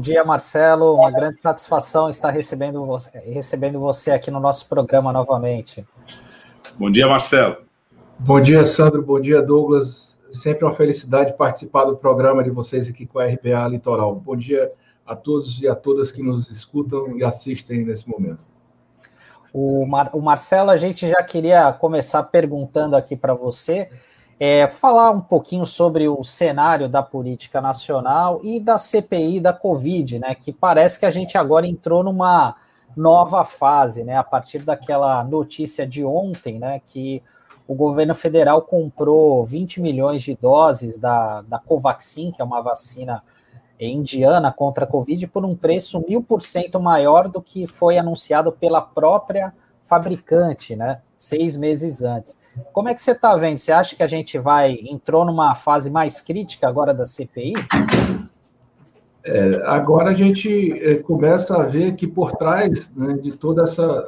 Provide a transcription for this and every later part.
Bom dia, Marcelo. Uma grande satisfação estar recebendo você, recebendo você aqui no nosso programa novamente. Bom dia, Marcelo. Bom dia, Sandro. Bom dia, Douglas. Sempre uma felicidade participar do programa de vocês aqui com a RBA Litoral. Bom dia a todos e a todas que nos escutam e assistem nesse momento. O, Mar o Marcelo, a gente já queria começar perguntando aqui para você é, falar um pouquinho sobre o cenário da política nacional e da CPI da Covid, né? Que parece que a gente agora entrou numa nova fase, né? A partir daquela notícia de ontem, né? Que o governo federal comprou 20 milhões de doses da, da Covaxin, que é uma vacina indiana contra a Covid, por um preço mil por cento maior do que foi anunciado pela própria fabricante, né? Seis meses antes. Como é que você está vendo? Você acha que a gente vai entrou numa fase mais crítica agora da CPI? É, agora a gente é, começa a ver que por trás né, de toda essa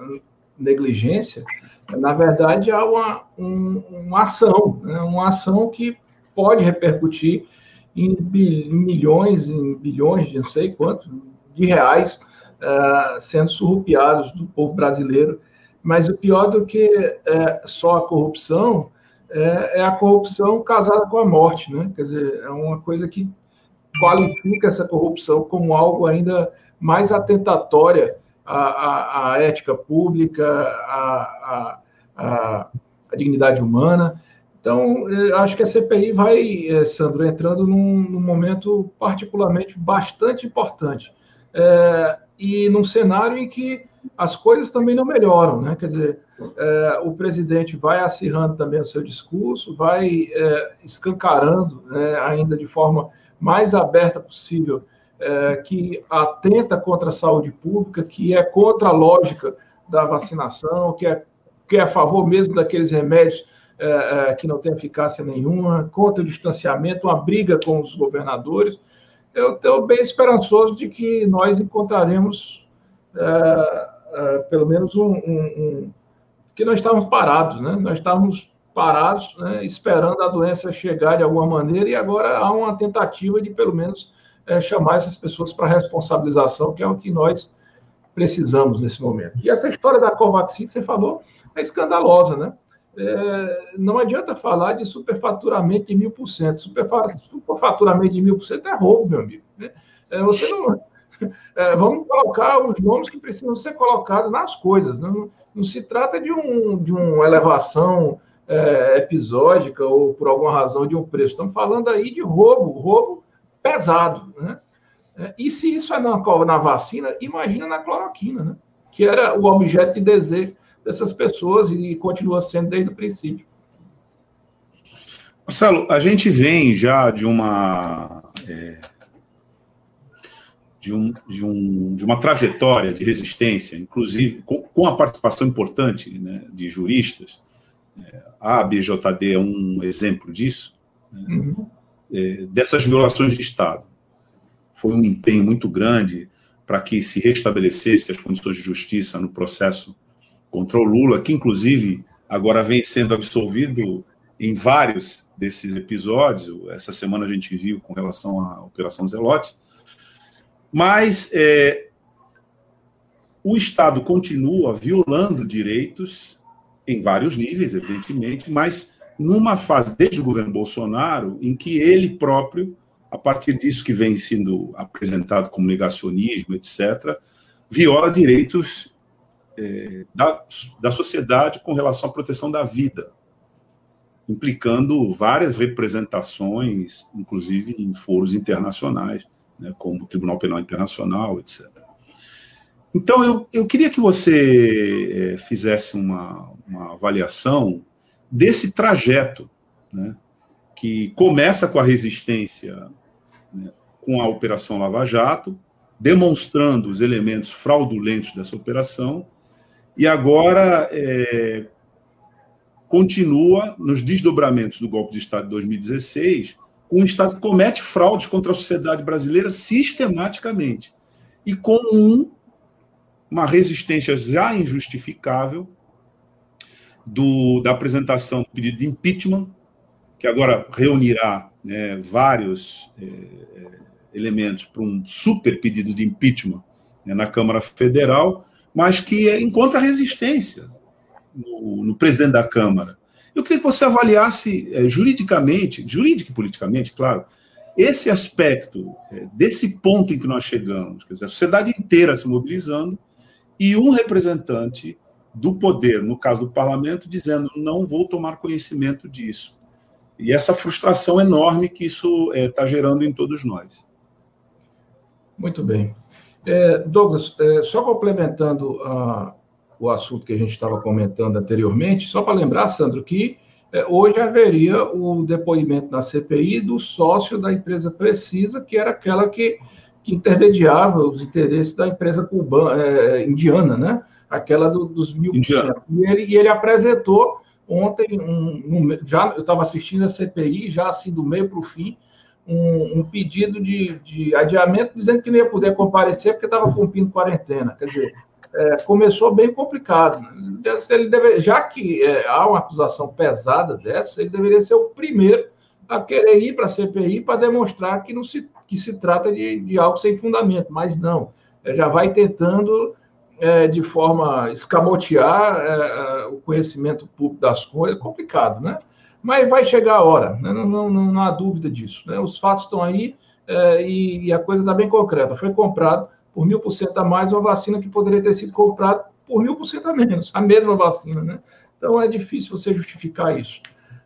negligência, na verdade há uma, um, uma ação, né, uma ação que pode repercutir em, milhões, em bilhões, não sei quanto, de reais uh, sendo surrupiados do povo brasileiro mas o pior do que é, só a corrupção é, é, a corrupção casada com a morte, né? Quer dizer, é uma coisa que qualifica essa corrupção como algo ainda mais atentatória à, à, à ética pública, à, à, dignidade humana. Então, acho que a CPI vai, é, Sandro, entrando num, num momento particularmente bastante importante. É, e num cenário em que as coisas também não melhoram, né? Quer dizer, é, o presidente vai acirrando também o seu discurso, vai é, escancarando né, ainda de forma mais aberta possível é, que atenta contra a saúde pública, que é contra a lógica da vacinação, que é, que é a favor mesmo daqueles remédios é, é, que não têm eficácia nenhuma, contra o distanciamento, uma briga com os governadores. Eu estou bem esperançoso de que nós encontraremos é, uh, pelo menos um, um, um, que nós estávamos parados, né? Nós estávamos parados, né, esperando a doença chegar de alguma maneira e agora há uma tentativa de pelo menos é, chamar essas pessoas para responsabilização, que é o que nós precisamos nesse momento. E essa história da Covaxin que você falou é escandalosa, né? É, não adianta falar de superfaturamento de mil por cento. Superfaturamento de mil por cento é roubo, meu amigo. Né? É, você não, é, vamos colocar os nomes que precisam ser colocados nas coisas. Não, não se trata de, um, de uma elevação é, episódica ou por alguma razão de um preço. Estamos falando aí de roubo, roubo pesado. Né? É, e se isso é na, na vacina, imagina na cloroquina, né? que era o objeto de desejo dessas pessoas e continua sendo desde o princípio. Marcelo, a gente vem já de uma é, de, um, de, um, de uma trajetória de resistência, inclusive com, com a participação importante né, de juristas. É, a BJD é um exemplo disso, né, uhum. é, dessas violações de Estado. Foi um empenho muito grande para que se restabelecesse as condições de justiça no processo contra o Lula, que inclusive agora vem sendo absolvido em vários desses episódios. Essa semana a gente viu com relação à Operação Zelote, mas é, o Estado continua violando direitos em vários níveis, evidentemente, mas numa fase desde o governo Bolsonaro em que ele próprio, a partir disso que vem sendo apresentado como negacionismo, etc., viola direitos é, da, da sociedade com relação à proteção da vida, implicando várias representações, inclusive em foros internacionais né, como o Tribunal Penal Internacional, etc. Então, eu, eu queria que você é, fizesse uma, uma avaliação desse trajeto, né, que começa com a resistência né, com a Operação Lava Jato, demonstrando os elementos fraudulentos dessa operação, e agora é, continua nos desdobramentos do golpe de Estado de 2016, um Estado que comete fraudes contra a sociedade brasileira sistematicamente e com um, uma resistência já injustificável do, da apresentação do pedido de impeachment, que agora reunirá né, vários é, elementos para um super pedido de impeachment né, na Câmara Federal, mas que encontra resistência no, no presidente da Câmara. Eu queria que você avaliasse é, juridicamente, jurídico e politicamente, claro, esse aspecto, é, desse ponto em que nós chegamos, quer dizer, a sociedade inteira se mobilizando e um representante do poder, no caso do parlamento, dizendo não vou tomar conhecimento disso. E essa frustração enorme que isso está é, gerando em todos nós. Muito bem. É, Douglas, é, só complementando a, o assunto que a gente estava comentando anteriormente, só para lembrar, Sandro, que é, hoje haveria o depoimento na CPI do sócio da empresa Precisa, que era aquela que, que intermediava os interesses da empresa cubana, é, indiana, né? aquela do, dos mil. E ele, e ele apresentou ontem, um, um, já eu estava assistindo a CPI, já assim do meio para o fim, um, um, pedido de, de adiamento, dizendo que não ia poder comparecer porque estava cumprindo quarentena. Quer dizer, é, começou bem complicado. Ele deve, já que é, há uma acusação pesada dessa, ele deveria ser o primeiro a querer ir para a CPI para demonstrar que, não se, que se trata de, de algo sem fundamento, mas não. É, já vai tentando, é, de forma escamotear é, é, o conhecimento público das coisas, complicado, né? Mas vai chegar a hora, né? não, não, não, não, há dúvida disso. Né? Os fatos estão aí e, e a coisa está bem concreta. Foi comprado por mil por cento a mais uma vacina que poderia ter sido comprada por mil por cento a menos, a mesma vacina, né? Então é difícil você justificar isso.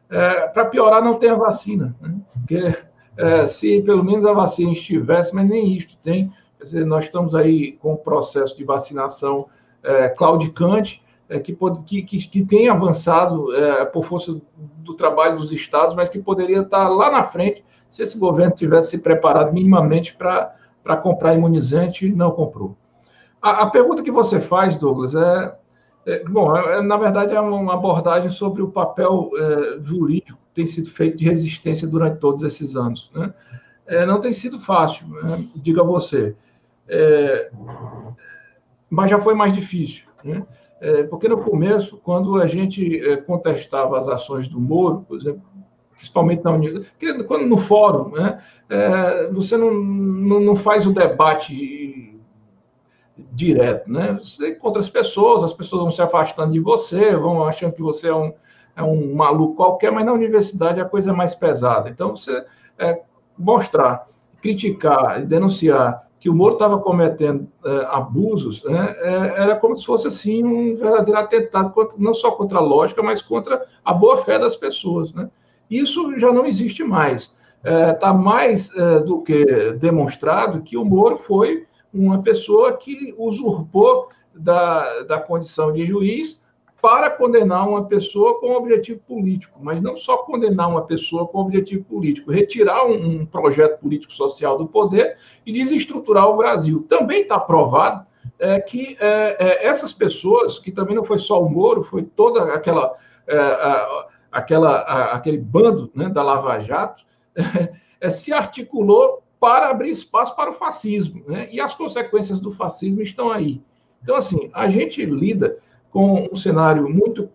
É, Para piorar, não tem a vacina, né? Porque é, se pelo menos a vacina estivesse, mas nem isto tem. Quer dizer, nós estamos aí com o processo de vacinação é, claudicante, é, que, pode, que, que, que, tem avançado é, por força do trabalho dos estados, mas que poderia estar lá na frente se esse governo tivesse se preparado minimamente para para comprar imunizante, não comprou. A, a, pergunta que você faz, Douglas, é, é bom, é, é na verdade é uma abordagem sobre o papel é, jurídico que tem sido feito de resistência durante todos esses anos. Né? É, não tem sido fácil, né? diga você, é, mas já foi mais difícil. Né? porque no começo, quando a gente contestava as ações do Moro, por exemplo, principalmente na União, quando no fórum, né, é, você não, não, não, faz o debate direto, né? Você encontra as pessoas, as pessoas vão se afastando de você, vão achando que você é um, é um maluco qualquer, mas na universidade a coisa é mais pesada. Então, você é, mostrar, criticar e denunciar que o Moro estava cometendo é, abusos, né, é, era como se fosse assim um verdadeiro atentado contra, não só contra a lógica, mas contra a boa fé das pessoas, né? Isso já não existe mais. Está é, tá mais é, do que demonstrado que o Moro foi uma pessoa que usurpou da, da condição de juiz para condenar uma pessoa com objetivo político, mas não só condenar uma pessoa com objetivo político, retirar um, um projeto político-social do poder e desestruturar o Brasil. Também está provado é, que é, é, essas pessoas, que também não foi só o Moro, foi toda aquela. É, a, aquela, a, aquele bando né, da Lava Jato, é, se articulou para abrir espaço para o fascismo. Né? E as consequências do fascismo estão aí. Então, assim, a gente lida com um cenário muito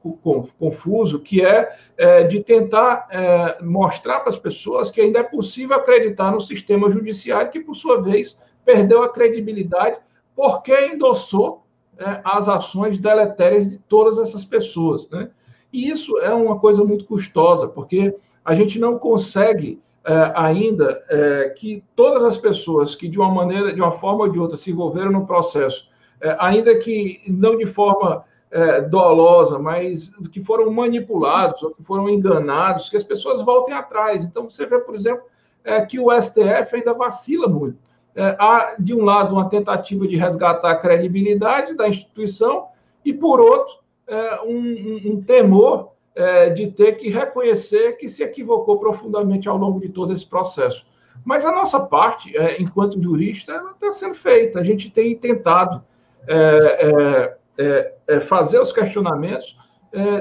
confuso, que é, é de tentar é, mostrar para as pessoas que ainda é possível acreditar no sistema judiciário, que, por sua vez, perdeu a credibilidade porque endossou é, as ações deletérias de todas essas pessoas. Né? E isso é uma coisa muito custosa, porque a gente não consegue é, ainda é, que todas as pessoas que de uma maneira, de uma forma ou de outra, se envolveram no processo, é, ainda que não de forma é, dolosa, mas que foram manipulados ou que foram enganados, que as pessoas voltem atrás. Então, você vê, por exemplo, é, que o STF ainda vacila muito. É, há, de um lado, uma tentativa de resgatar a credibilidade da instituição, e, por outro, é, um, um, temor é, de ter que reconhecer que se equivocou profundamente ao longo de todo esse processo. Mas a nossa parte, é, enquanto jurista, está sendo feita. A gente tem tentado é, é, é, fazer os questionamentos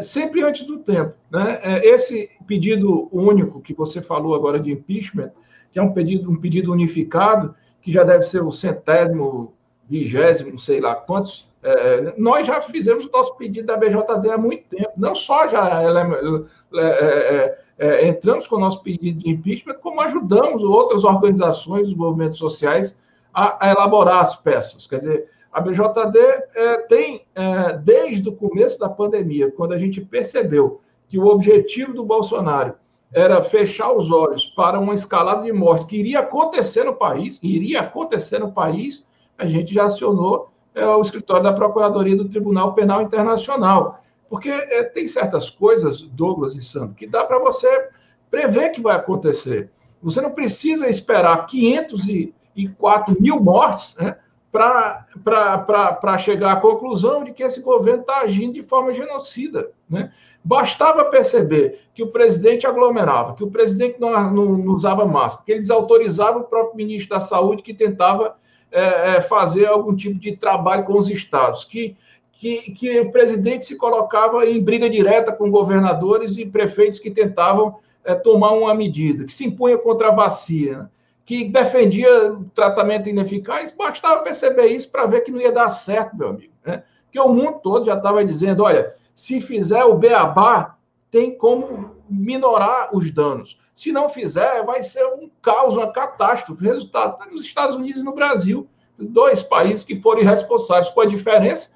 sempre antes do tempo. Né? esse pedido único que você falou agora de impeachment, que é um pedido, um pedido unificado, que já deve ser o centésimo vigésimo, sei lá quantos, é, nós já fizemos o nosso pedido da BJD há muito tempo. Não só já é, é, é, entramos com o nosso pedido de impeachment, como ajudamos outras organizações, os movimentos sociais, a, a elaborar as peças. Quer dizer, a BJD é, tem, é, desde o começo da pandemia, quando a gente percebeu que o objetivo do Bolsonaro era fechar os olhos para uma escalada de morte que iria acontecer no país, iria acontecer no país, a gente já acionou é, o escritório da Procuradoria do Tribunal Penal Internacional. Porque é, tem certas coisas, Douglas e Sandro, que dá para você prever que vai acontecer. Você não precisa esperar 504 mil mortes né, para chegar à conclusão de que esse governo está agindo de forma genocida. Né? Bastava perceber que o presidente aglomerava, que o presidente não, não, não usava máscara, que ele desautorizava o próprio ministro da Saúde que tentava é, é, fazer algum tipo de trabalho com os estados, que, que, que o presidente se colocava em briga direta com governadores e prefeitos que tentavam é, tomar uma medida, que se impunha contra a vacina, que defendia tratamento ineficaz, bastava perceber isso para ver que não ia dar certo, meu amigo. Né? Que o mundo todo já estava dizendo, olha, se fizer o beabá, tem como minorar os danos. Se não fizer, vai ser um caos, uma catástrofe. Resultado tá nos Estados Unidos e no Brasil, dois países que foram irresponsáveis, com a diferença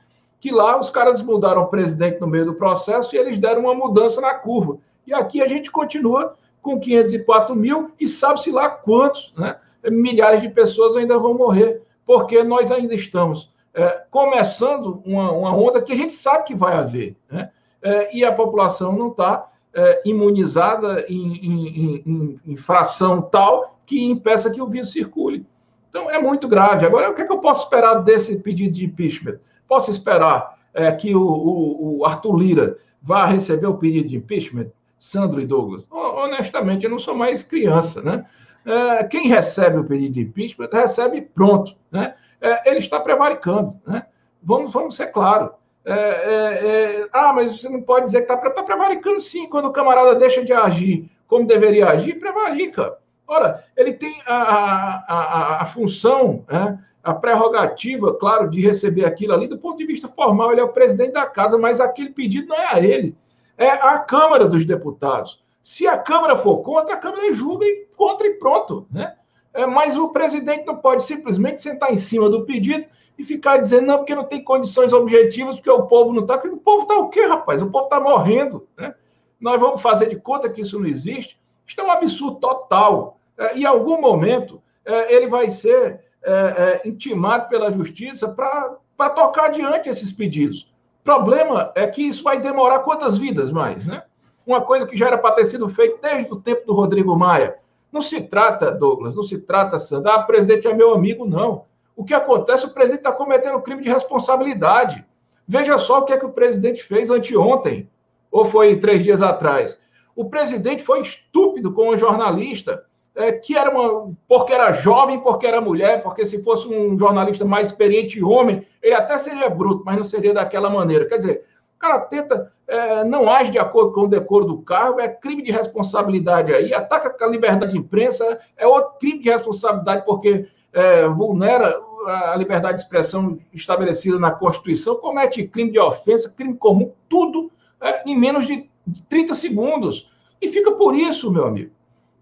que lá os caras mudaram o presidente no meio do processo e eles deram uma mudança na curva. E aqui a gente continua com 504 mil e sabe-se lá quantos, né? milhares de pessoas ainda vão morrer, porque nós ainda estamos é, começando uma, uma, onda que a gente sabe que vai haver, né? É, e a população não está é, imunizada em, em, em, em, fração tal que impeça que o vírus circule. Então, é muito grave. Agora, o que, é que eu posso esperar desse pedido de impeachment? Posso esperar é, que o, o, o Arthur Lira vá receber o pedido de impeachment? Sandro e Douglas? Honestamente, eu não sou mais criança, né? É, quem recebe o pedido de impeachment recebe pronto, né? é, ele está prevaricando. Né? Vamos, vamos ser claros. É, é, é, ah, mas você não pode dizer que está tá prevaricando sim, quando o camarada deixa de agir como deveria agir, prevarica. Ora, ele tem a, a, a, a função, né, a prerrogativa, claro, de receber aquilo ali, do ponto de vista formal, ele é o presidente da casa, mas aquele pedido não é a ele, é a Câmara dos Deputados. Se a Câmara for contra, a Câmara julga e contra e pronto. Né? É, mas o presidente não pode simplesmente sentar em cima do pedido e ficar dizendo, não, porque não tem condições objetivas, porque o povo não está. O povo está o quê, rapaz? O povo está morrendo. Né? Nós vamos fazer de conta que isso não existe. Isso é um absurdo total. É, em algum momento, é, ele vai ser é, é intimado pela justiça para tocar adiante esses pedidos. O problema é que isso vai demorar quantas vidas mais, né? Uma coisa que já era para ter sido feita desde o tempo do Rodrigo Maia não se trata, Douglas, não se trata, Sandra, ah, o presidente é meu amigo, não. O que acontece, o presidente está cometendo crime de responsabilidade. Veja só o que é que o presidente fez anteontem, ou foi três dias atrás. O presidente foi estúpido com um jornalista, é, que era uma. porque era jovem, porque era mulher, porque se fosse um jornalista mais experiente homem, ele até seria bruto, mas não seria daquela maneira. Quer dizer, o cara tenta é, não age de acordo com o decoro do cargo, é crime de responsabilidade aí, ataca a liberdade de imprensa, é outro crime de responsabilidade porque é, vulnera a liberdade de expressão estabelecida na Constituição, comete crime de ofensa, crime comum, tudo é, em menos de 30 segundos. E fica por isso, meu amigo.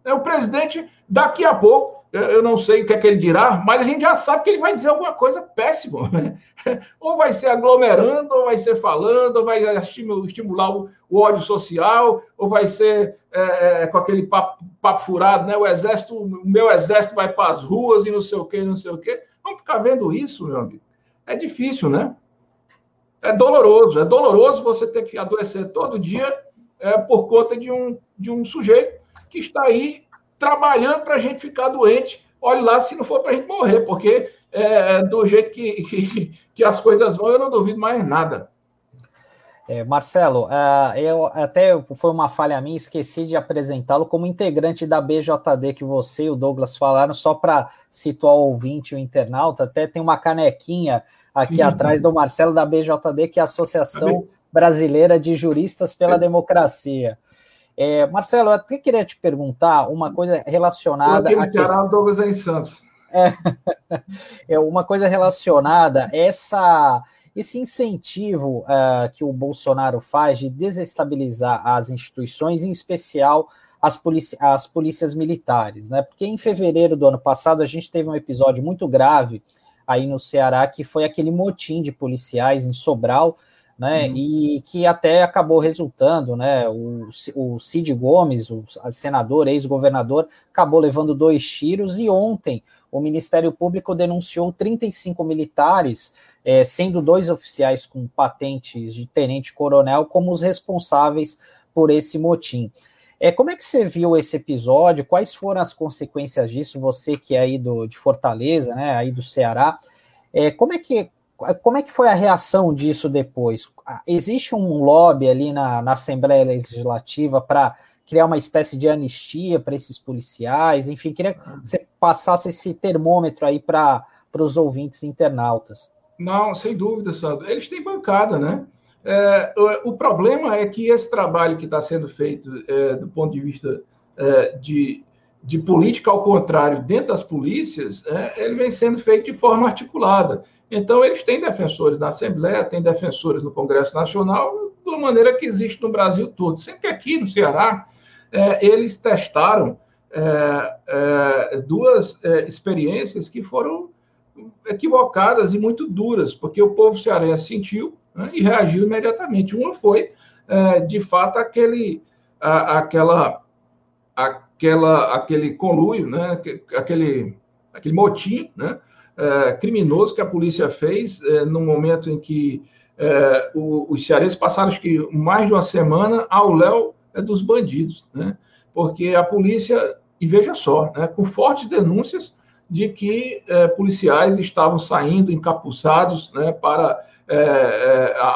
É, o presidente, daqui a pouco, eu não sei o que é que ele dirá, mas a gente já sabe que ele vai dizer alguma coisa péssima. Né? Ou vai ser aglomerando, ou vai ser falando, ou vai estimular o, ódio social, ou vai ser é, é, com aquele papo, papo, furado, né? O exército, o meu exército vai para as ruas e não sei o quê, não sei o quê. Vamos ficar vendo isso, meu amigo. É difícil, né? É doloroso, é doloroso você ter que adoecer todo dia é, por conta de um, de um sujeito que está aí trabalhando para a gente ficar doente. Olhe lá se não for para a gente morrer, porque é, do jeito que, que, que, as coisas vão, eu não duvido mais nada. É, Marcelo, uh, eu até foi uma falha minha, esqueci de apresentá-lo como integrante da BJD que você e o Douglas falaram, só para situar o ouvinte, o internauta, até tem uma canequinha aqui Sim, atrás do Marcelo da BJD, que é a Associação Brasileira de Juristas pela Democracia. É, Marcelo, eu até queria te perguntar uma coisa relacionada. Eu a questão... Douglas em Santos. É, é uma coisa relacionada essa esse incentivo uh, que o Bolsonaro faz de desestabilizar as instituições, em especial as, as polícias militares, né? Porque em fevereiro do ano passado a gente teve um episódio muito grave aí no Ceará, que foi aquele motim de policiais em Sobral, né? Uhum. E que até acabou resultando, né? O, o Cid Gomes, o senador, ex-governador, acabou levando dois tiros, e ontem o Ministério Público denunciou 35 militares, é, sendo dois oficiais com patentes de tenente-coronel, como os responsáveis por esse motim. É, como é que você viu esse episódio? Quais foram as consequências disso? Você que é aí do, de Fortaleza, né, aí do Ceará, é, como é que como é que foi a reação disso depois? Existe um lobby ali na, na Assembleia Legislativa para criar uma espécie de anistia para esses policiais? Enfim, queria que você passasse esse termômetro aí para os ouvintes internautas. Não, sem dúvida, Sandro. Eles têm bancada, né? É, o, o, problema é que esse trabalho que está sendo feito é, do ponto de vista é, de, de política ao contrário dentro das polícias, é, ele vem sendo feito de forma articulada. Então, eles têm defensores na Assembleia, têm defensores no Congresso Nacional, da maneira que existe no Brasil todo. Sempre que aqui no Ceará, é, eles testaram é, é, duas é, experiências que foram equivocadas e muito duras, porque o povo cearense sentiu né, e reagiu imediatamente. Uma foi, é, de fato, aquele, a, aquela, aquela, aquele conluio, né, aquele, aquele motim né, é, criminoso que a polícia fez é, no momento em que o, os cearenses passaram acho que mais de uma semana ao léu dos bandidos, né? porque a polícia, e veja só, né, com fortes denúncias de que policiais estavam saindo encapuçados né, para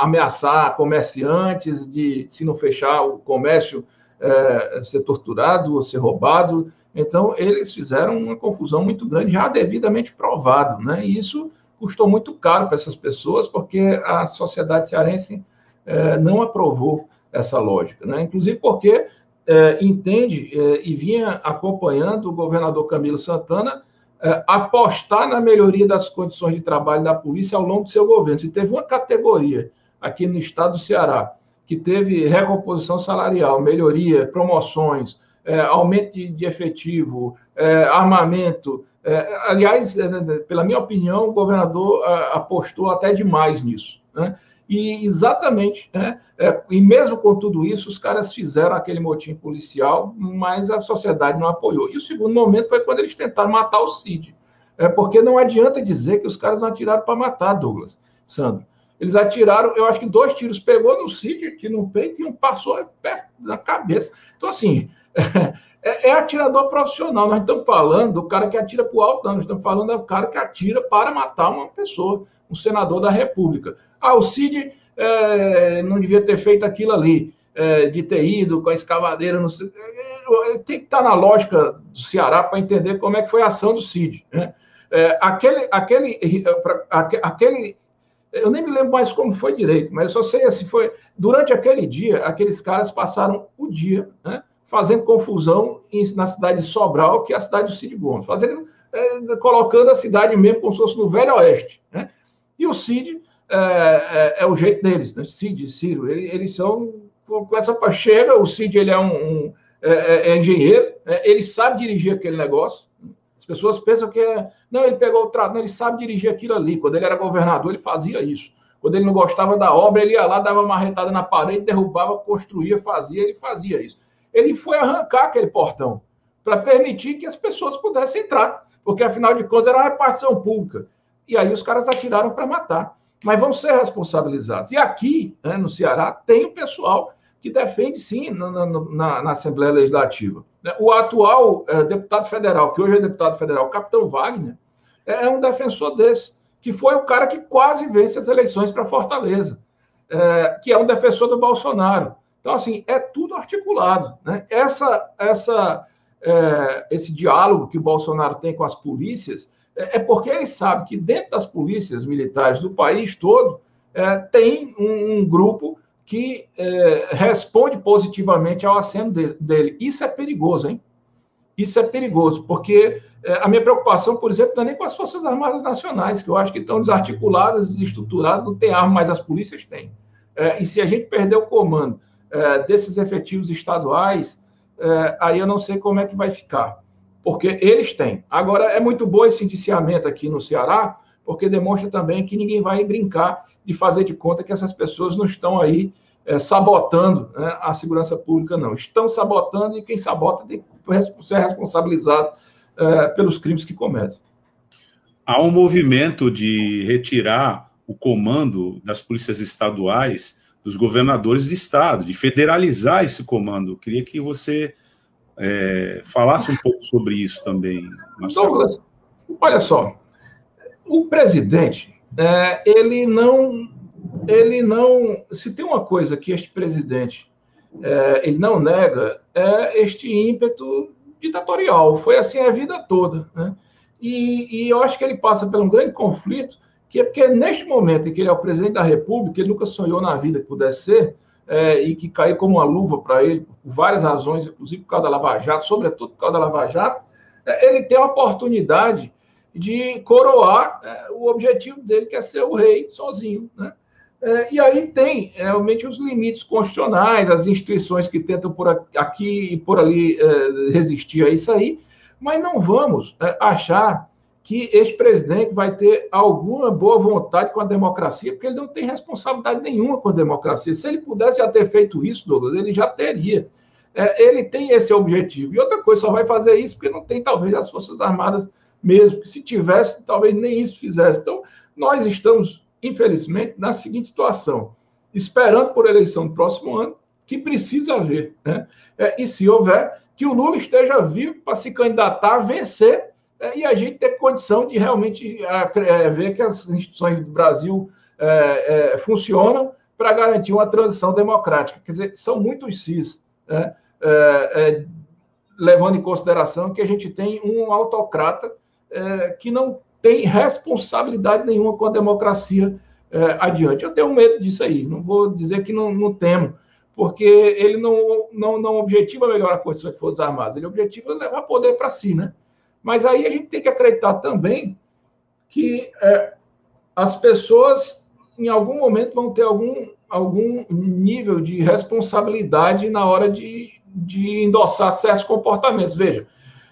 ameaçar comerciantes de, se não fechar o comércio, é, ser torturado ou ser roubado. Então, eles fizeram uma confusão muito grande, já devidamente provado, né? E isso custou muito caro para essas pessoas, porque a sociedade cearense é, não aprovou essa lógica, né? Inclusive porque é, entende é, e vinha acompanhando o governador Camilo Santana é, apostar na melhoria das condições de trabalho da polícia ao longo do seu governo. Se teve uma categoria aqui no estado do Ceará que teve recomposição salarial, melhoria, promoções, é, aumento de, de efetivo, é, armamento. É, aliás, é, pela minha opinião, o governador é, apostou até demais nisso. Né? E exatamente, né? É, e mesmo com tudo isso, os caras fizeram aquele motim policial, mas a sociedade não apoiou. E o segundo momento foi quando eles tentaram matar o Cid. É porque não adianta dizer que os caras não atiraram para matar, Douglas, Sandro. Eles atiraram, eu acho que dois tiros pegou no Cid, aqui no peito, e um passou perto na cabeça. Então, assim, é, é, atirador profissional. Nós estamos falando do cara que atira para o alto, não. Nós estamos falando do cara que atira para matar uma pessoa, um senador da República. Ah, o Cid é, não devia ter feito aquilo ali, é, de ter ido com a escavadeira. É, é, tem que estar na lógica do Ceará para entender como é que foi a ação do Cid. Né? É, aquele, aquele, aquele eu nem me lembro mais como foi direito, mas eu só sei assim, foi durante aquele dia, aqueles caras passaram o dia, né, fazendo confusão em, na cidade de Sobral, que é a cidade do Cid Gomes, fazendo, é, colocando a cidade mesmo como se fosse no Velho Oeste. Né? E o Cid é, é, é, o jeito deles, né? Cid, Ciro, ele, eles são com essa chega, o Cid ele é um, um é, é, é engenheiro, né? ele sabe dirigir aquele negócio. As pessoas pensam que é, não, ele pegou o trato, não, ele sabe dirigir aquilo ali. Quando ele era governador, ele fazia isso. Quando ele não gostava da obra, ele ia lá, dava uma marretada na parede, derrubava, construía, fazia, ele fazia isso ele foi arrancar aquele portão para permitir que as pessoas pudessem entrar, porque afinal de contas era uma repartição pública. E aí os caras atiraram para matar. Mas vão ser responsabilizados. E aqui, né, no Ceará, tem o pessoal que defende, sim, na, na, na Assembleia Legislativa. Né. O atual é, deputado federal, que hoje é deputado federal, capitão Wagner, é, é um defensor desse, que foi o cara que quase vence as eleições para Fortaleza, é, que é um defensor do Bolsonaro. Então, assim, é tudo articulado. Né? Essa, essa, é, esse diálogo que o Bolsonaro tem com as polícias é, é, porque ele sabe que dentro das polícias militares do país todo é, tem um, um, grupo que é, responde positivamente ao aceno de, dele. Isso é perigoso, hein? Isso é perigoso, porque é, a minha preocupação, por exemplo, não é nem com as Forças Armadas Nacionais, que eu acho que estão desarticuladas, desestruturadas, não tem arma, mas as polícias têm. É, e se a gente perder o comando desses efetivos estaduais, aí eu não sei como é que vai ficar, porque eles têm. Agora, é muito bom esse indiciamento aqui no Ceará, porque demonstra também que ninguém vai brincar de fazer de conta que essas pessoas não estão aí é, sabotando né, a segurança pública, não. Estão sabotando e quem sabota tem que ser responsabilizado é, pelos crimes que cometem. Há um movimento de retirar o comando das polícias estaduais dos governadores de estado, de federalizar esse comando. Eu queria que você é, falasse um pouco sobre isso também. Marcelo. Douglas, olha só, o presidente, é, ele não, ele não, se tem uma coisa que este presidente é, ele não nega, é este ímpeto ditatorial. Foi assim a vida toda, né? E, e eu acho que ele passa por um grande conflito, que é porque neste momento em que ele é o presidente da República, ele nunca sonhou na vida que pudesse ser, é, e que caiu como uma luva para ele, por várias razões, inclusive por causa da Lava Jato, sobretudo por causa da Lava Jato, é, ele tem a oportunidade de coroar é, o objetivo dele, que é ser o rei sozinho. Né? É, e aí tem realmente os limites constitucionais, as instituições que tentam por aqui e por ali é, resistir a isso aí, mas não vamos é, achar que este presidente vai ter alguma boa vontade com a democracia, porque ele não tem responsabilidade nenhuma com a democracia. Se ele pudesse já ter feito isso, Douglas, ele já teria. É, ele tem esse objetivo. E outra coisa, só vai fazer isso porque não tem, talvez, as Forças Armadas mesmo, que se tivesse, talvez nem isso fizesse. Então, nós estamos, infelizmente, na seguinte situação, esperando por eleição do próximo ano, que precisa haver, né? É, e se houver, que o Lula esteja vivo para se candidatar, vencer, é, e a gente ter condição de realmente é, ver que as instituições do Brasil é, é, funcionam para garantir uma transição democrática. Quer dizer, são muitos cis, né? É, levando em consideração que a gente tem um autocrata é, que não tem responsabilidade nenhuma com a democracia é, adiante. Eu tenho medo disso aí, não vou dizer que não, não temo, porque ele não, não, não objetiva melhorar a condição de Forças Armadas, ele objetiva levar poder para si, né? Mas aí a gente tem que acreditar também que é, as pessoas, em algum momento, vão ter algum, algum nível de responsabilidade na hora de, de endossar certos comportamentos. Veja,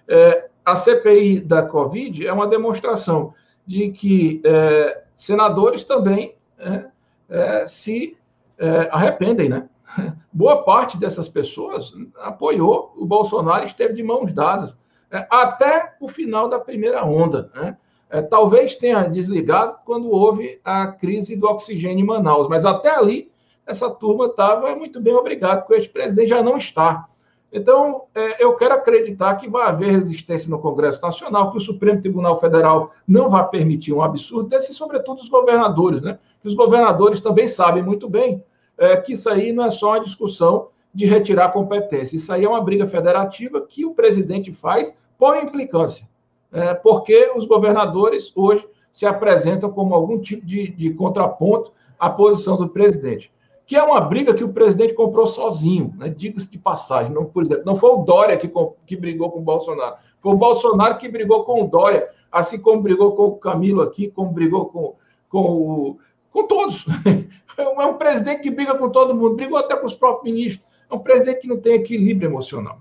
é, a CPI da Covid é uma demonstração de que é, senadores também é, é, se é, arrependem, né? Boa parte dessas pessoas apoiou o Bolsonaro e esteve de mãos dadas é, até o final da primeira onda. Né? É, talvez tenha desligado quando houve a crise do oxigênio em Manaus, mas até ali essa turma estava muito bem obrigado, porque este presidente já não está. Então, é, eu quero acreditar que vai haver resistência no Congresso Nacional, que o Supremo Tribunal Federal não vai permitir um absurdo desse, e, sobretudo, os governadores, né? Que os governadores também sabem muito bem é, que isso aí não é só uma discussão de retirar competência. Isso aí é uma briga federativa que o presidente faz por implicância, é, porque os governadores hoje se apresentam como algum tipo de, de contraponto à posição do presidente que é uma briga que o presidente comprou sozinho, né? diga-se de passagem. Não, por exemplo, não foi o Dória que, que brigou com o Bolsonaro, foi o Bolsonaro que brigou com o Dória, assim como brigou com o Camilo aqui, como brigou com, com, o, com todos. É um presidente que briga com todo mundo, brigou até com os próprios ministros. É um presidente que não tem equilíbrio emocional.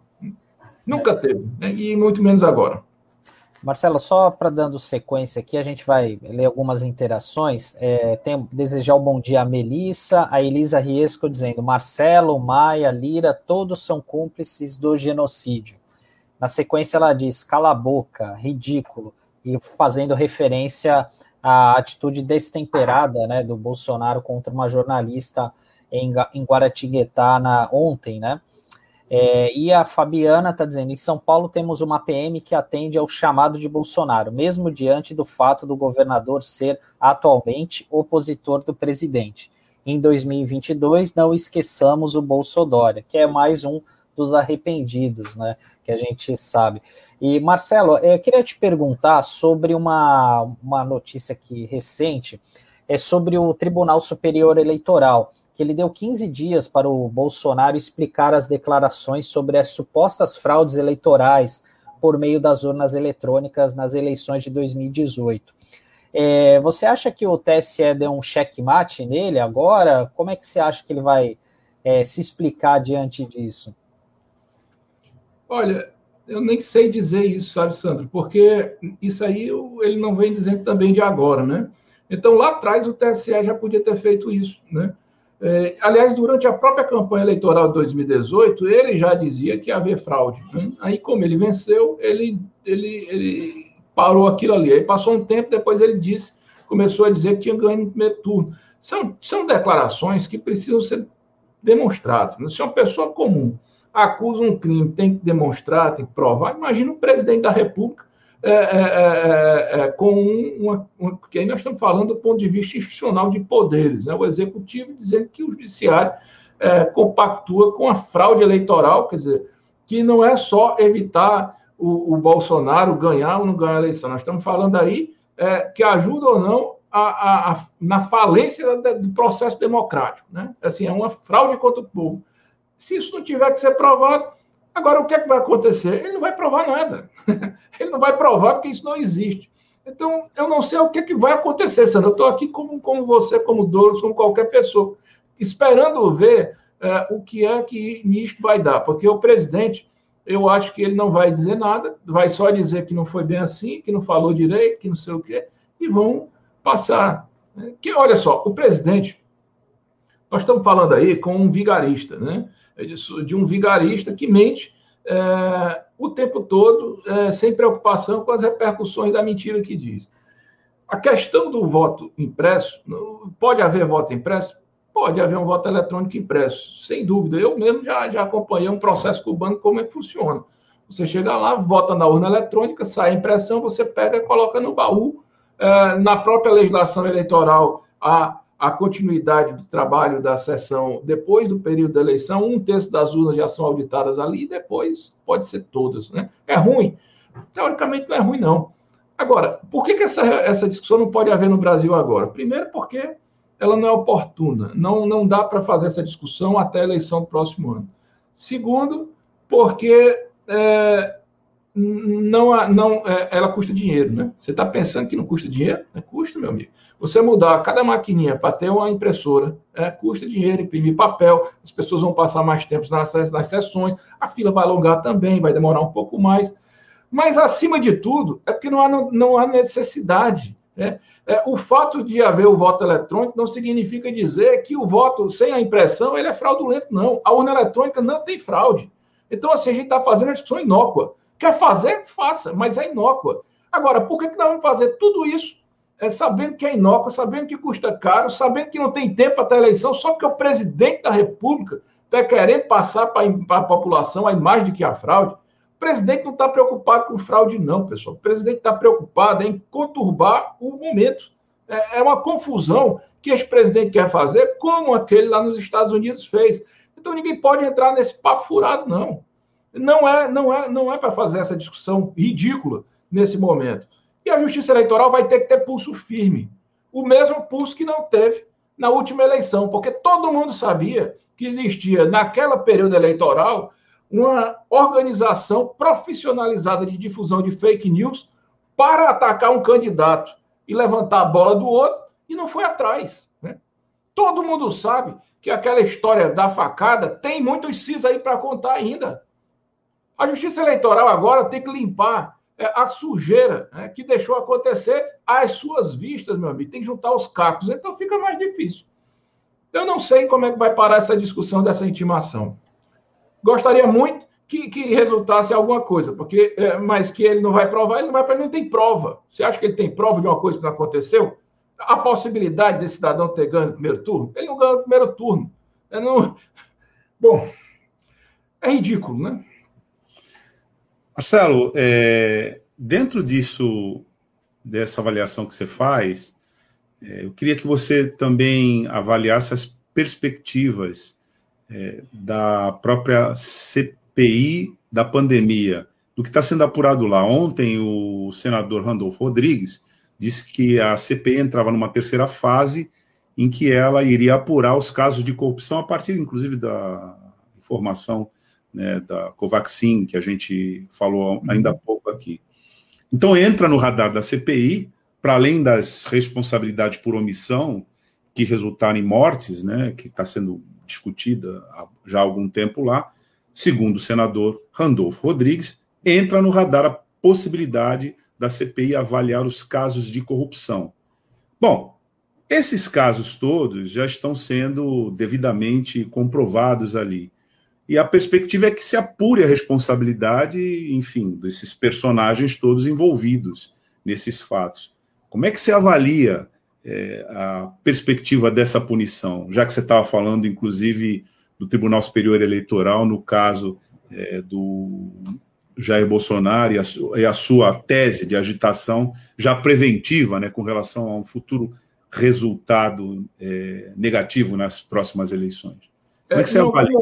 Nunca teve, né? e muito menos agora. Marcelo, só para dando sequência aqui, a gente vai ler algumas interações. É, tem, desejar um bom dia a Melissa, a Elisa Riesco dizendo: Marcelo, Maia, Lira, todos são cúmplices do genocídio. Na sequência, ela diz: cala a boca, ridículo, e fazendo referência à atitude destemperada né, do Bolsonaro contra uma jornalista em, em Guaratinguetá na, ontem, né? É, e a Fabiana está dizendo: em São Paulo temos uma PM que atende ao chamado de Bolsonaro, mesmo diante do fato do governador ser atualmente opositor do presidente. Em 2022, não esqueçamos o Bolsonaro, que é mais um dos arrependidos, né? Que a gente sabe. E, Marcelo, eu queria te perguntar sobre uma, uma notícia aqui recente, é sobre o Tribunal Superior Eleitoral que ele deu 15 dias para o Bolsonaro explicar as declarações sobre as supostas fraudes eleitorais por meio das urnas eletrônicas nas eleições de 2018. É, você acha que o TSE deu um checkmate nele agora? Como é que você acha que ele vai é, se explicar diante disso? Olha, eu nem sei dizer isso, sabe, Sandro? Porque isso aí ele não vem dizendo também de agora, né? Então, lá atrás, o TSE já podia ter feito isso, né? É, aliás, durante a própria campanha eleitoral de 2018, ele já dizia que ia haver fraude. Né? Aí, como ele venceu, ele, ele, ele parou aquilo ali. Aí passou um tempo, depois ele disse, começou a dizer que tinha ganho no primeiro turno. São, são declarações que precisam ser demonstradas. Né? Se uma pessoa comum acusa um crime, tem que demonstrar, tem que provar. Imagina o presidente da República é, é, é, é com uma, uma, Porque aí nós estamos falando do ponto de vista institucional de poderes, né? o executivo dizendo que o judiciário compactua com a fraude eleitoral, quer dizer, que não é só evitar o, o Bolsonaro ganhar ou não ganhar a eleição. Nós estamos falando aí que ajuda ou não a, a, a, na falência do processo democrático. Né? Assim, é uma fraude contra o povo. Se isso não tiver que ser provado, agora o que é que vai acontecer? Ele não vai provar nada. Ele não vai provar porque isso não existe. Então, eu não sei o que, é que vai acontecer, Sandra. Eu estou aqui como, como você, como Douglas, como qualquer pessoa, esperando ver é, o que é que nisto vai dar. Porque o presidente, eu acho que ele não vai dizer nada, vai só dizer que não foi bem assim, que não falou direito, que não sei o quê, e vão passar. Né? Que, olha só, o presidente, nós estamos falando aí com um vigarista, né? É de um vigarista que mente é, o tempo todo, é, sem preocupação com as repercussões da mentira que diz. A questão do voto impresso, pode haver voto impresso? Pode haver um voto eletrônico impresso, sem dúvida. Eu mesmo já, já acompanhei um processo cubano, como é que funciona. Você chega lá, vota na urna eletrônica, sai a impressão, você pega e coloca no baú. É, na própria legislação eleitoral, a a continuidade do trabalho da sessão depois do período da eleição, um terço das urnas já são auditadas ali, depois pode ser todas. Né? É ruim? Teoricamente não é ruim, não. Agora, por que, que essa, essa discussão não pode haver no Brasil agora? Primeiro, porque ela não é oportuna. Não, não dá para fazer essa discussão até a eleição do próximo ano. Segundo, porque é, não, não, é, ela custa dinheiro, né? Você está pensando que não custa dinheiro? É, custa, meu amigo. Você mudar cada maquininha para ter uma impressora, é, custa dinheiro, imprimir papel, as pessoas vão passar mais tempo nas, nas sessões, a fila vai alongar também, vai demorar um pouco mais. Mas, acima de tudo, é porque não há, não, há necessidade. Né? É, o fato de haver o voto eletrônico não significa dizer que o voto sem a impressão ele é fraudulento, não. A urna eletrônica não tem fraude. Então, assim, a gente está fazendo a discussão inócua. Quer fazer? Faça, mas é inócua. Agora, por que, que nós vamos fazer tudo isso é, sabendo que é inócua, sabendo que custa caro, sabendo que não tem tempo até a eleição, só porque o presidente da República está querendo passar para a população a imagem de que há fraude? O presidente não está preocupado com fraude, não, pessoal. O presidente está preocupado em conturbar o momento. É, é uma confusão que esse presidente quer fazer, como aquele lá nos Estados Unidos fez. Então ninguém pode entrar nesse papo furado, não. Não é, não é, não é para fazer essa discussão ridícula nesse momento. E a Justiça Eleitoral vai ter que ter pulso firme. O mesmo pulso que não teve na última eleição, porque todo mundo sabia que existia, naquela período eleitoral, uma organização profissionalizada de difusão de fake news para atacar um candidato e levantar a bola do outro, e não foi atrás. Né? Todo mundo sabe que aquela história da facada tem muitos cis aí para contar ainda. A Justiça Eleitoral agora tem que limpar é, a sujeira né, que deixou acontecer às suas vistas, meu amigo. Tem que juntar os cacos, então fica mais difícil. Eu não sei como é que vai parar essa discussão dessa intimação. Gostaria muito que, que resultasse alguma coisa, porque é, mas que ele não vai provar, ele não vai para não tem prova. Você acha que ele tem prova de uma coisa que não aconteceu? A possibilidade desse cidadão ter ganho no primeiro turno? Ele não ganhou no primeiro turno. Não... Bom, é ridículo, né? Marcelo, é, dentro disso, dessa avaliação que você faz, é, eu queria que você também avaliasse as perspectivas é, da própria CPI da pandemia, do que está sendo apurado lá. Ontem, o senador Randolfo Rodrigues disse que a CPI entrava numa terceira fase em que ela iria apurar os casos de corrupção a partir, inclusive, da informação né, da Covaxin, que a gente falou ainda há pouco aqui. Então entra no radar da CPI, para além das responsabilidades por omissão que resultaram em mortes, né, que está sendo discutida já há algum tempo lá, segundo o senador Randolfo Rodrigues, entra no radar a possibilidade da CPI avaliar os casos de corrupção. Bom, esses casos todos já estão sendo devidamente comprovados ali. E a perspectiva é que se apure a responsabilidade, enfim, desses personagens todos envolvidos nesses fatos. Como é que você avalia é, a perspectiva dessa punição? Já que você estava falando, inclusive, do Tribunal Superior Eleitoral, no caso é, do Jair Bolsonaro e a, e a, sua tese de agitação já preventiva né, com relação a um futuro resultado é, negativo nas próximas eleições. Como é que você avalia?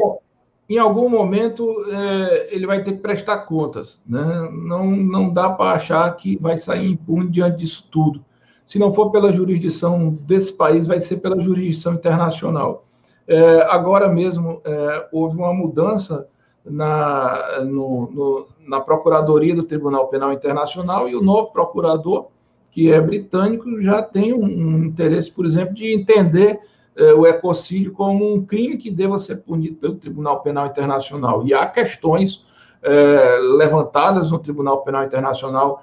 Em algum momento é, ele vai ter que prestar contas. Né? Não, não dá para achar que vai sair impune diante disso tudo. Se não for pela jurisdição desse país, vai ser pela jurisdição internacional. É, agora mesmo é, houve uma mudança na, no, no, na Procuradoria do Tribunal Penal Internacional e o novo procurador, que é britânico, já tem um, um interesse, por exemplo, de entender é, o ecocídio como um crime que deva ser punido pelo Tribunal Penal Internacional. E há questões é, levantadas no Tribunal Penal Internacional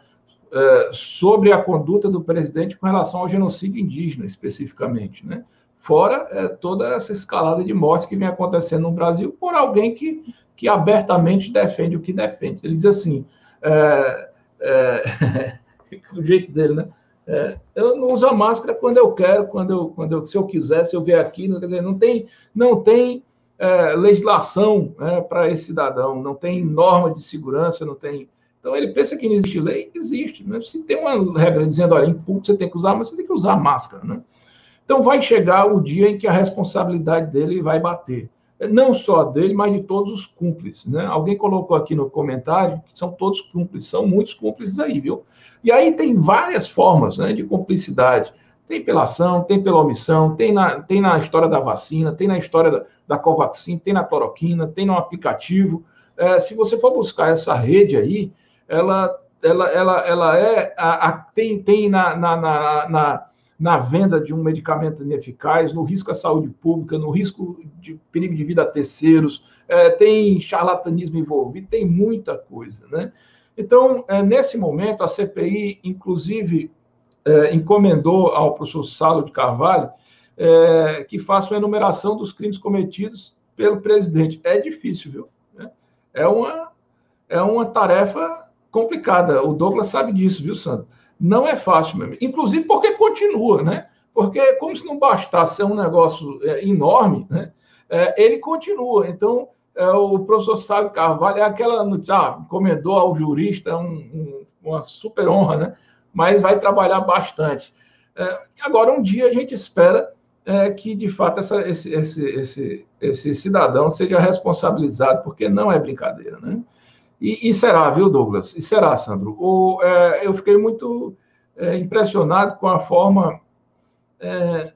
é, sobre a conduta do presidente com relação ao genocídio indígena, especificamente, né? Fora é, toda essa escalada de mortes que vem acontecendo no Brasil por alguém que, que abertamente defende o que defende. Ele diz assim, é, é o jeito dele, né? É, eu não uso a máscara quando eu quero, quando eu, quando eu, se eu quiser, se eu vier aqui, quer dizer, não tem, não tem é, legislação é, para esse cidadão, não tem norma de segurança, não tem. Então ele pensa que não existe lei, existe. Né? Se tem uma regra dizendo, olha, em público você tem que usar, mas você tem que usar máscara, né? Então vai chegar o dia em que a responsabilidade dele vai bater não só dele, mas de todos os cúmplices. Né? Alguém colocou aqui no comentário que são todos cúmplices, são muitos cúmplices aí, viu? E aí tem várias formas né, de cumplicidade. Tem pela ação, tem pela omissão, tem na, tem na história da vacina, tem na história da, da Covaxin, tem na cloroquina, tem no aplicativo. É, se você for buscar essa rede aí, ela, ela, ela, ela é a, a tem, tem na, na, na, na na venda de um medicamento ineficaz, no risco à saúde pública, no risco de perigo de vida a terceiros, é, tem charlatanismo envolvido, tem muita coisa, né? Então, é, nesse momento, a CPI, inclusive, é, encomendou ao professor Salo de Carvalho é, que faça uma enumeração dos crimes cometidos pelo presidente. É difícil, viu? É uma, é uma tarefa complicada. O Douglas sabe disso, viu, Sandro? Não é fácil mesmo. Inclusive porque continua, né? Porque, como se não bastasse ser um negócio é, enorme, né? É, ele continua. Então, é, o professor Sábio Carvalho é aquela notícia, ah, encomendou ao jurista um, um, uma super honra, né? Mas vai trabalhar bastante. É, agora, um dia a gente espera é, que, de fato, essa, esse, esse, esse, esse cidadão seja responsabilizado, porque não é brincadeira, né? E, e, será, viu, Douglas? E será, Sandro? O, é, eu fiquei muito é, impressionado com a forma é,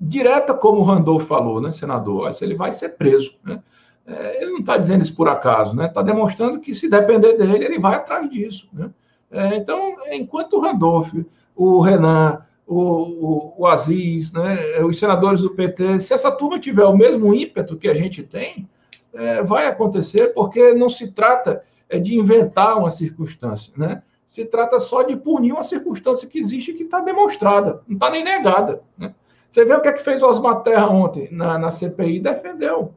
direta como o Randolph falou, né, senador? Ele vai ser preso. Né? É, ele não está dizendo isso por acaso, né? Está demonstrando que se depender dele, ele vai atrás disso. Né? É, então, enquanto o Randolph, o Renan, o, o, o Aziz, né, os senadores do PT, se essa turma tiver o mesmo ímpeto que a gente tem, é, vai acontecer, porque não se trata é, de inventar uma circunstância, né? Se trata só de punir uma circunstância que existe e que está demonstrada, não está nem negada. Né? Você vê o que é que fez o Osmar Terra ontem na, na CPI? Defendeu.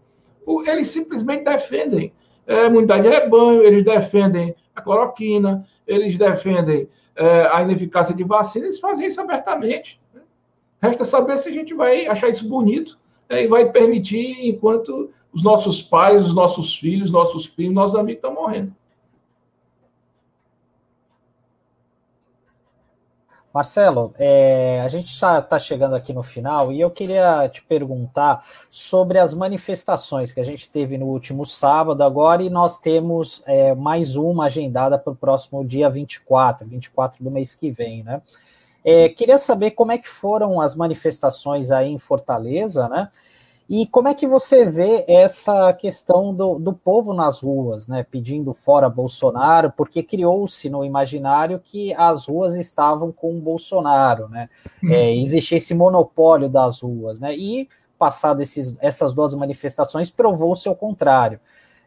Eles simplesmente defendem é, imunidade de rebanho, eles defendem a cloroquina, eles defendem é, a ineficácia de vacina, eles fazem isso abertamente. Né? Resta saber se a gente vai achar isso bonito é, e vai permitir enquanto os nossos pais, os nossos filhos, nossos primos, nossos amigos estão morrendo. Marcelo, é, a gente está tá chegando aqui no final e eu queria te perguntar sobre as manifestações que a gente teve no último sábado agora e nós temos é, mais uma agendada para o próximo dia 24, 24 do mês que vem, né? É, queria saber como é que foram as manifestações aí em Fortaleza, né? E como é que você vê essa questão do, do povo nas ruas, né, pedindo fora Bolsonaro, porque criou-se no imaginário que as ruas estavam com Bolsonaro, né? Hum. É, existia esse monopólio das ruas, né? E passado esses, essas duas manifestações provou-se ao contrário.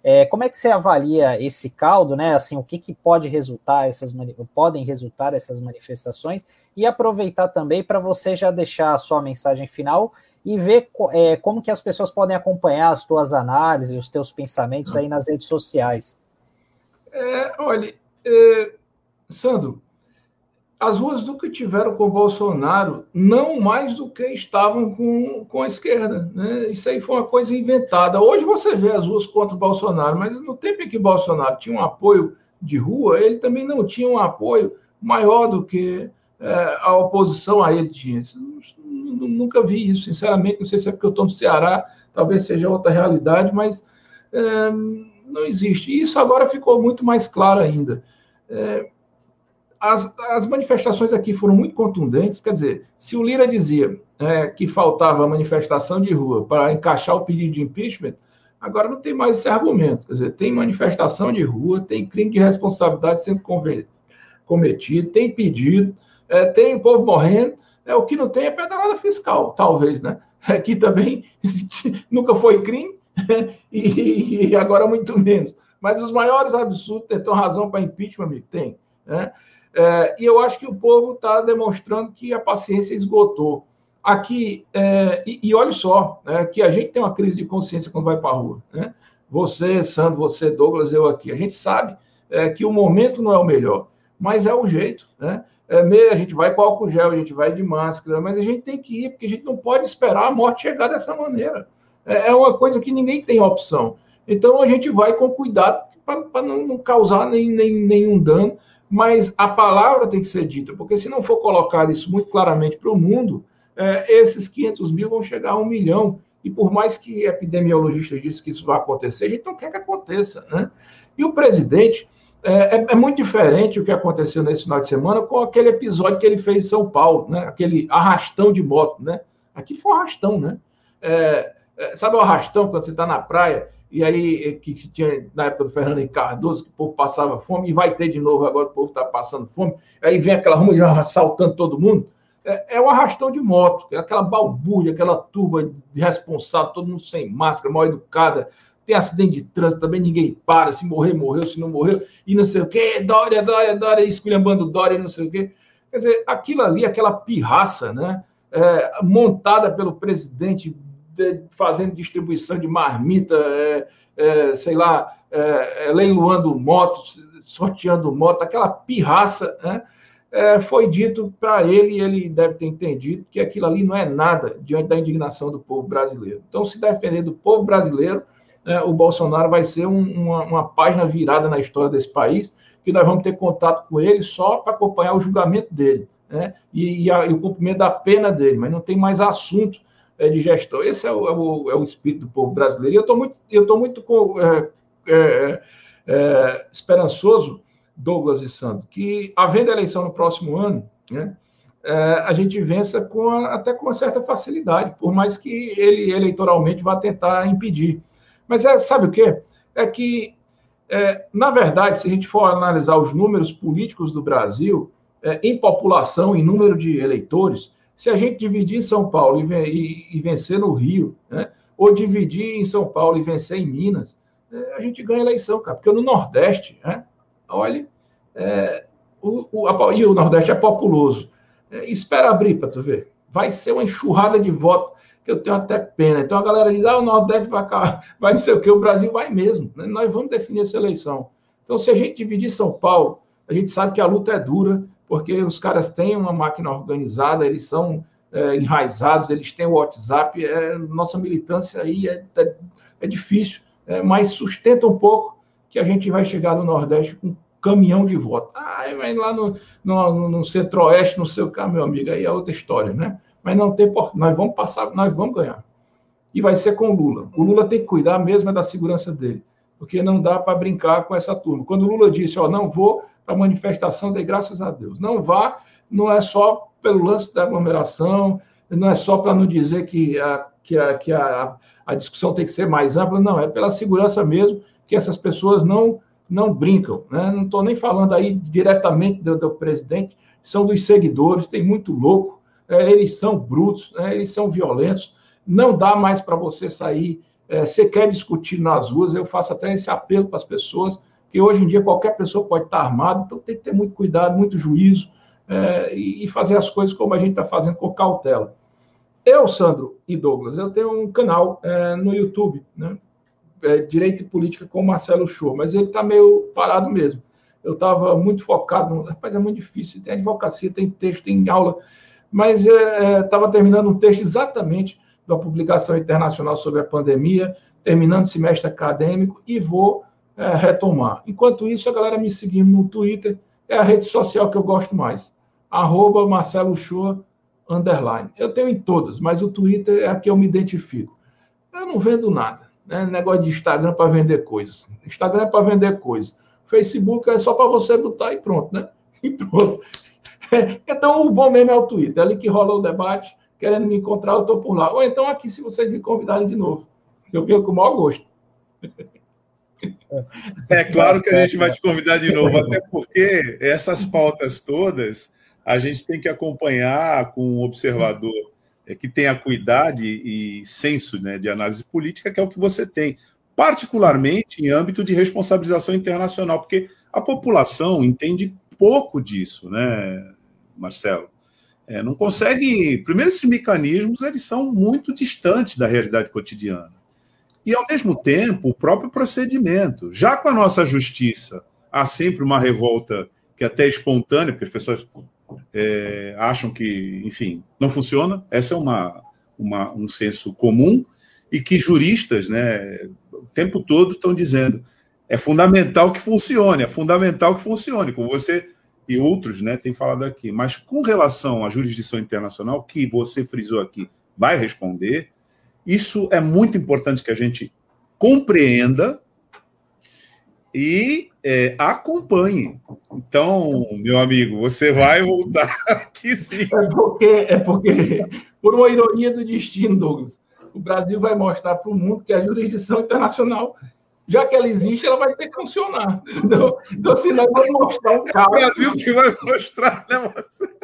É, como é que você avalia esse caldo, né? Assim, o que, que pode resultar essas podem resultar essas manifestações e aproveitar também para você já deixar a sua mensagem final e ver é, como que as pessoas podem acompanhar as tuas análises, os teus pensamentos aí nas redes sociais. É, olha, é, Sandro, as ruas nunca tiveram com Bolsonaro, não mais do que estavam com, com a esquerda. Né? Isso aí foi uma coisa inventada. Hoje você vê as ruas contra o Bolsonaro, mas no tempo em que Bolsonaro tinha um apoio de rua, ele também não tinha um apoio maior do que é, a oposição a ele tinha. Nunca vi isso, sinceramente. Não sei se é porque eu estou no Ceará, talvez seja outra realidade, mas é, não existe. Isso agora ficou muito mais claro ainda. É, as, as, manifestações aqui foram muito contundentes. Quer dizer, se o Lira dizia é, que faltava manifestação de rua para encaixar o pedido de impeachment, agora não tem mais esse argumento. Quer dizer, tem manifestação de rua, tem crime de responsabilidade sendo cometido, tem pedido, é, tem povo morrendo. É, o que não tem é pedalada fiscal, talvez, né? Aqui também nunca foi crime e, e agora muito menos. Mas os maiores absurdos, tem razão para impeachment, amigo? Tem. Né? É, e eu acho que o povo está demonstrando que a paciência esgotou. Aqui, é, e, e olha só, né, que a gente tem uma crise de consciência quando vai para a rua. Né? Você, Sandro, você, Douglas, eu aqui. A gente sabe é, que o momento não é o melhor, mas é o jeito. Né? É, a gente vai com álcool gel, a gente vai de máscara, mas a gente tem que ir, porque a gente não pode esperar a morte chegar dessa maneira. É, é uma coisa que ninguém tem opção. Então a gente vai com cuidado para não, não, causar nem, nem, nenhum dano mas a palavra tem que ser dita, porque se não for colocado isso muito claramente para o mundo, é, esses 500 mil vão chegar a um milhão. E por mais que epidemiologistas dizem que isso vai acontecer, a gente não quer que aconteça. Né? E o presidente, é, é, é, muito diferente o que aconteceu nesse final de semana com aquele episódio que ele fez em São Paulo, né? aquele arrastão de moto. Né? Aqui foi um arrastão, né? É, é sabe o arrastão quando você está na praia e aí eh, que, tinha na época do Fernando Henrique Cardoso, que o povo passava fome, e vai ter de novo agora, o povo está passando fome, aí vem aquela ruma assaltando todo mundo. É, é o arrastão de moto, é aquela balbúrdia, aquela turba de responsável, todo mundo sem máscara, mal educada, tem acidente de trânsito, também ninguém para, se morrer, morreu, se não morreu, e não sei o quê, Dória, Dória, Dória, esculhambando Dória, não sei o quê. Quer dizer, aquilo ali, aquela pirraça, né, é, montada pelo presidente de, fazendo distribuição de marmita, é, é, sei lá, é, é leiloando motos, sorteando moto, aquela pirraça, né? É, foi dito para ele, ele deve ter entendido, que aquilo ali não é nada diante da indignação do povo brasileiro. Então, se defender do povo brasileiro, é, o Bolsonaro vai ser um, uma, uma página virada na história desse país, que nós vamos ter contato com ele só para acompanhar o julgamento dele. Né? E, e, a, e, o cumprimento da pena dele, mas não tem mais assunto é, de gestão. Esse é o, é o, é o, espírito do povo brasileiro. E eu estou muito, eu tô muito é, é, é, esperançoso, Douglas e Santos, que, havendo eleição no próximo ano, né, a gente vença com a, até com certa facilidade, por mais que ele eleitoralmente vá tentar impedir. Mas é, sabe o quê? É que, na verdade, se a gente for analisar os números políticos do Brasil, em população, em número de eleitores, se a gente dividir em São Paulo e, e, e vencer no Rio, né? ou dividir em São Paulo e vencer em Minas, é, a gente ganha eleição, cara. Porque no Nordeste, né? olha, é, o, o, a, e o Nordeste é populoso. É, espera abrir para tu ver. Vai ser uma enxurrada de votos eu tenho até pena. Então a galera diz: ah, o Nordeste vai, vai não sei o que, o Brasil vai mesmo. Né? Nós vamos definir essa eleição. Então, se a gente dividir São Paulo, a gente sabe que a luta é dura, porque os caras têm uma máquina organizada, eles são é, enraizados, eles têm o WhatsApp, é, nossa militância aí é, é, é difícil, é, mas sustenta um pouco que a gente vai chegar no Nordeste com caminhão de voto. Ah, mas lá no, no, no Centro-Oeste, no seu carro, meu amigo, aí é outra história, né? Mas não tem nós vamos passar, nós vamos ganhar. E vai ser com o Lula. O Lula tem que cuidar mesmo é da segurança dele, porque não dá para brincar com essa turma. Quando o Lula disse, ó, não vou para a manifestação, dê graças a Deus. Não vá, não é só pelo lance da aglomeração, não é só para não dizer que, a, que, a, que a, a discussão tem que ser mais ampla, não, é pela segurança mesmo que essas pessoas não, não brincam. Né? Não estou nem falando aí diretamente do, do, presidente, são dos seguidores, tem muito louco, é, eles são brutos, é, eles são violentos, não dá mais para você sair. É, você quer discutir nas ruas, eu faço até esse apelo para as pessoas, que hoje em dia qualquer pessoa pode estar armada, então tem que ter muito cuidado, muito juízo, é, e fazer as coisas como a gente está fazendo com cautela. Eu, Sandro e Douglas, eu tenho um canal é, no YouTube, né? É, Direito e Política com Marcelo Show, mas ele está meio parado mesmo. Eu estava muito focado, no... rapaz, é muito difícil, tem advocacia, tem texto, tem aula, mas estava é, é terminando um texto exatamente da publicação internacional sobre a pandemia, terminando o semestre acadêmico e vou é, retomar. Enquanto isso, a galera me seguindo no Twitter, é a rede social que eu gosto mais arroba Marcelo underline. Eu tenho em todas, mas o Twitter é a que eu me identifico. Eu não vendo nada. Né? Negócio de Instagram para vender coisas. Instagram é para vender coisas. Facebook é só para você botar e pronto, né? E pronto. Então, o bom mesmo é o Twitter. É ali que rola o debate. Querendo me encontrar, eu estou por lá. Ou então aqui, se vocês me convidarem de novo. Eu venho com o maior gosto. É claro que a gente vai te convidar de novo, até porque essas pautas todas a gente tem que acompanhar com um observador é, que tenha cuidado e senso né, de análise política, que é o que você tem, particularmente em âmbito de responsabilização internacional, porque a população entende pouco disso, né, Marcelo? É, não consegue. Primeiro, esses mecanismos eles são muito distantes da realidade cotidiana. E, ao mesmo tempo, o próprio procedimento. Já com a nossa justiça, há sempre uma revolta que é até espontânea, porque as pessoas é, acham que, enfim, não funciona. Essa é uma, uma, um senso comum e que juristas, né, o tempo todo estão dizendo é fundamental que funcione, é fundamental que funcione, como você e outros, né, têm falado aqui. Mas com relação à jurisdição internacional, que você frisou aqui, vai responder, isso é muito importante que a gente compreenda e é, acompanhe. Então, meu amigo, você vai voltar aqui sim. É porque, é porque, por uma ironia do destino, Douglas, o Brasil vai mostrar para o mundo que a jurisdição internacional já que ela existe, ela vai ter que funcionar. Entendeu? Então, assim, nós vamos mostrar um caso. O Brasil que vai mostrar, né, Marcelo?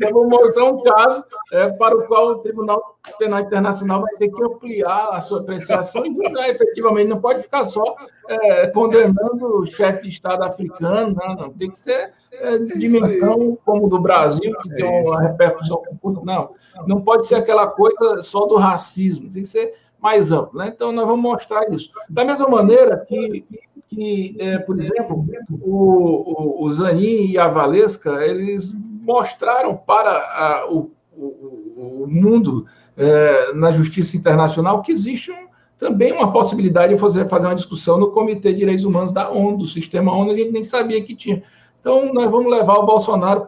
Eu vou mostrar um caso é, para o qual o Tribunal Penal Internacional vai ter que ampliar a sua apreciação e julgar efetivamente. Não pode ficar só é, condenando o chefe de Estado africano, não, não. Tem que ser é, dimensão como do Brasil, que tem uma repercussão. Não, não pode ser aquela coisa só do racismo. Tem que ser mais amplo. Né? Então, nós vamos mostrar isso. Da mesma maneira que, que é, por exemplo, o, o, o Zanin e a Valesca, eles mostraram para a, o, o, mundo é, na justiça internacional que existe um, também uma possibilidade de fazer, fazer uma discussão no Comitê de Direitos Humanos da ONU, do sistema ONU, a gente nem sabia que tinha. Então, nós vamos levar o Bolsonaro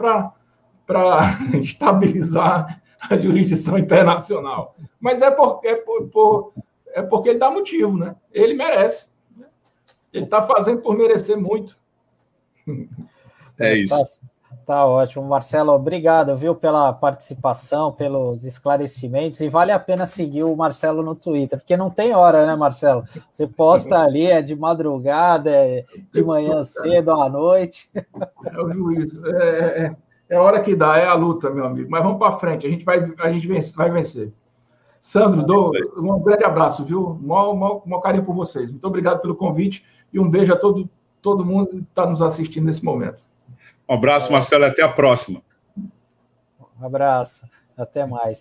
para estabilizar a jurisdição internacional. Mas é, por, é, por, por, é porque ele dá motivo, né? Ele merece. Né? Ele está fazendo por merecer muito. É isso. Tá, tá, ótimo, Marcelo. Obrigado, viu, pela participação, pelos esclarecimentos. E vale a pena seguir o Marcelo no Twitter, porque não tem hora, né, Marcelo? Você posta ali, é de madrugada, é de manhã cedo, à noite. É o juízo. É, é, é a hora que dá, é a luta, meu amigo. Mas vamos para frente, a gente vai, a gente vence, vai vencer. Sandro, dou um grande abraço, viu? Mó, mó, mó carinho por vocês. Muito obrigado pelo convite e um beijo a todo, todo mundo que está nos assistindo nesse momento. Um abraço, Marcelo, até a próxima. Um abraço, até mais.